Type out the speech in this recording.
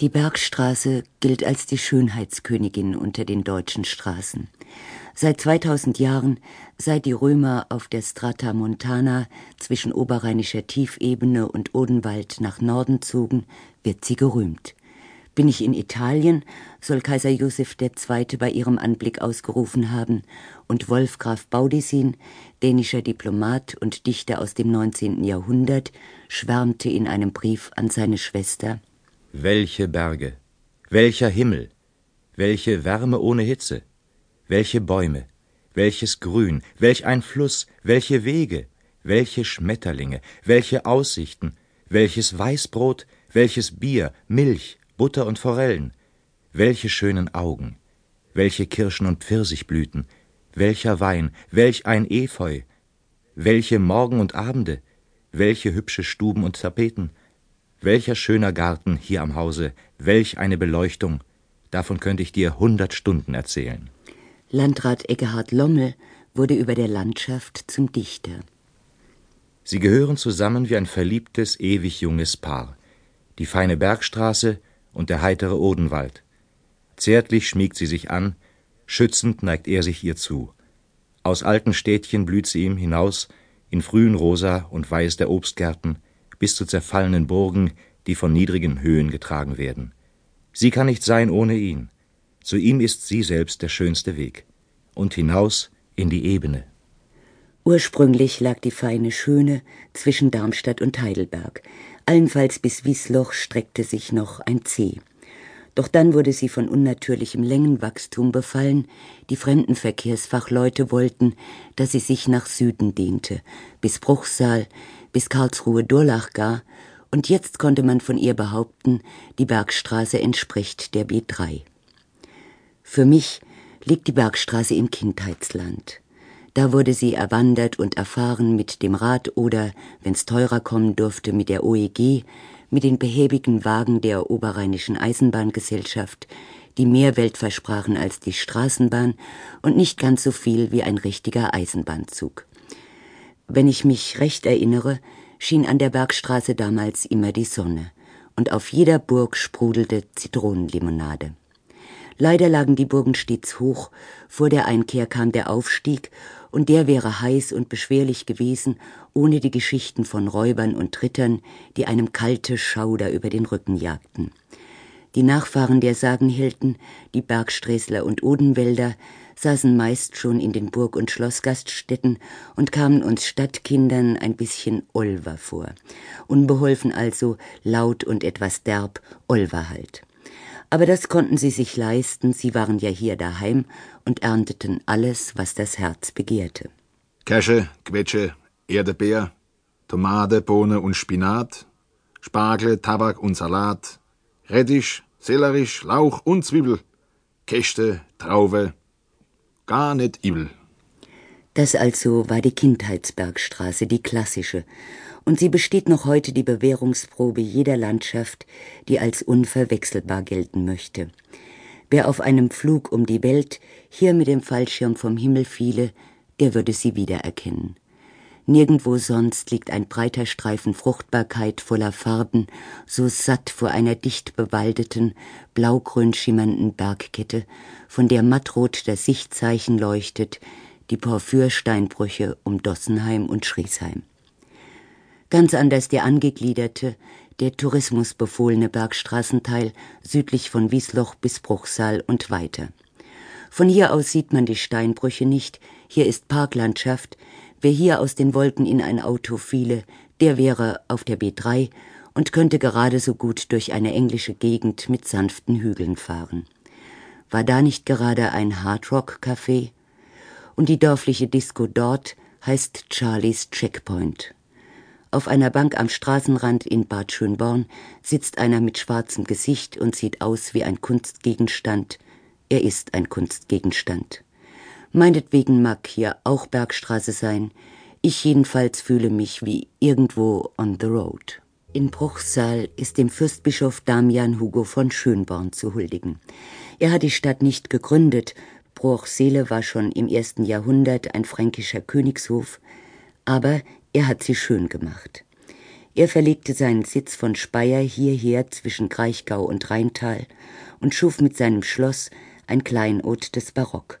Die Bergstraße gilt als die Schönheitskönigin unter den deutschen Straßen. Seit 2000 Jahren, seit die Römer auf der Strata Montana zwischen oberrheinischer Tiefebene und Odenwald nach Norden zogen, wird sie gerühmt. Bin ich in Italien, soll Kaiser Joseph II. bei ihrem Anblick ausgerufen haben, und Wolf Graf Baudissin, dänischer Diplomat und Dichter aus dem 19. Jahrhundert, schwärmte in einem Brief an seine Schwester welche Berge, welcher Himmel, welche Wärme ohne Hitze, welche Bäume, welches Grün, welch ein Fluss, welche Wege, welche Schmetterlinge, welche Aussichten, welches Weißbrot, welches Bier, Milch, Butter und Forellen, welche schönen Augen, welche Kirschen und Pfirsichblüten, welcher Wein, welch ein Efeu, welche Morgen und Abende, welche hübsche Stuben und Tapeten, welcher schöner Garten hier am Hause, welch eine Beleuchtung, davon könnte ich dir hundert Stunden erzählen. Landrat Eckehard Lommel wurde über der Landschaft zum Dichter. Sie gehören zusammen wie ein verliebtes, ewig junges Paar. Die feine Bergstraße und der heitere Odenwald. Zärtlich schmiegt sie sich an, schützend neigt er sich ihr zu. Aus alten Städtchen blüht sie ihm hinaus, in frühen Rosa und Weiß der Obstgärten, bis zu zerfallenen Burgen, die von niedrigen Höhen getragen werden. Sie kann nicht sein ohne ihn. Zu ihm ist sie selbst der schönste Weg. Und hinaus in die Ebene. Ursprünglich lag die feine Schöne zwischen Darmstadt und Heidelberg. Allenfalls bis Wiesloch streckte sich noch ein See. Doch dann wurde sie von unnatürlichem Längenwachstum befallen. Die Fremdenverkehrsfachleute wollten, dass sie sich nach Süden dehnte, bis Bruchsal, bis Karlsruhe Durlach gar, und jetzt konnte man von ihr behaupten, die Bergstraße entspricht der B3. Für mich liegt die Bergstraße im Kindheitsland. Da wurde sie erwandert und erfahren mit dem Rad oder, wenn's teurer kommen durfte, mit der OEG, mit den behäbigen Wagen der Oberrheinischen Eisenbahngesellschaft, die mehr Welt versprachen als die Straßenbahn und nicht ganz so viel wie ein richtiger Eisenbahnzug. Wenn ich mich recht erinnere, schien an der Bergstraße damals immer die Sonne, und auf jeder Burg sprudelte Zitronenlimonade. Leider lagen die Burgen stets hoch, vor der Einkehr kam der Aufstieg, und der wäre heiß und beschwerlich gewesen, ohne die Geschichten von Räubern und Rittern, die einem kalte Schauder über den Rücken jagten. Die Nachfahren der Sagenhelden, die Bergsträßler und Odenwälder, saßen meist schon in den Burg- und Schlossgaststätten und kamen uns Stadtkindern ein bisschen Olver vor. Unbeholfen also, laut und etwas derb, Olver halt. Aber das konnten sie sich leisten, sie waren ja hier daheim und ernteten alles, was das Herz begehrte. Käsche, Quetsche, Erdbeer, Tomate, Bohne und Spinat, Spargel, Tabak und Salat, Rettich, Sellerisch, Lauch und Zwiebel, Käste, Traufe, gar nicht übel. Das also war die Kindheitsbergstraße, die klassische, und sie besteht noch heute die Bewährungsprobe jeder Landschaft, die als unverwechselbar gelten möchte. Wer auf einem Flug um die Welt hier mit dem Fallschirm vom Himmel fiele, der würde sie wiedererkennen. Nirgendwo sonst liegt ein breiter Streifen Fruchtbarkeit voller Farben, so satt vor einer dicht bewaldeten, blaugrün schimmernden Bergkette, von der mattrot das Sichtzeichen leuchtet, die Porphyrsteinbrüche um Dossenheim und Schriesheim. Ganz anders der angegliederte, der tourismusbefohlene Bergstraßenteil südlich von Wiesloch bis Bruchsal und weiter. Von hier aus sieht man die Steinbrüche nicht, hier ist Parklandschaft, Wer hier aus den Wolken in ein Auto fiele, der wäre auf der B3 und könnte gerade so gut durch eine englische Gegend mit sanften Hügeln fahren. War da nicht gerade ein Hardrock-Café? Und die dörfliche Disco dort heißt Charlies Checkpoint. Auf einer Bank am Straßenrand in Bad Schönborn sitzt einer mit schwarzem Gesicht und sieht aus wie ein Kunstgegenstand. Er ist ein Kunstgegenstand. Meinetwegen mag hier auch Bergstraße sein. Ich jedenfalls fühle mich wie irgendwo on the road. In Bruchsal ist dem Fürstbischof Damian Hugo von Schönborn zu huldigen. Er hat die Stadt nicht gegründet. Bruchsele war schon im ersten Jahrhundert ein fränkischer Königshof, aber er hat sie schön gemacht. Er verlegte seinen Sitz von Speyer hierher zwischen Kraichgau und Rheintal und schuf mit seinem Schloss ein Kleinod des Barock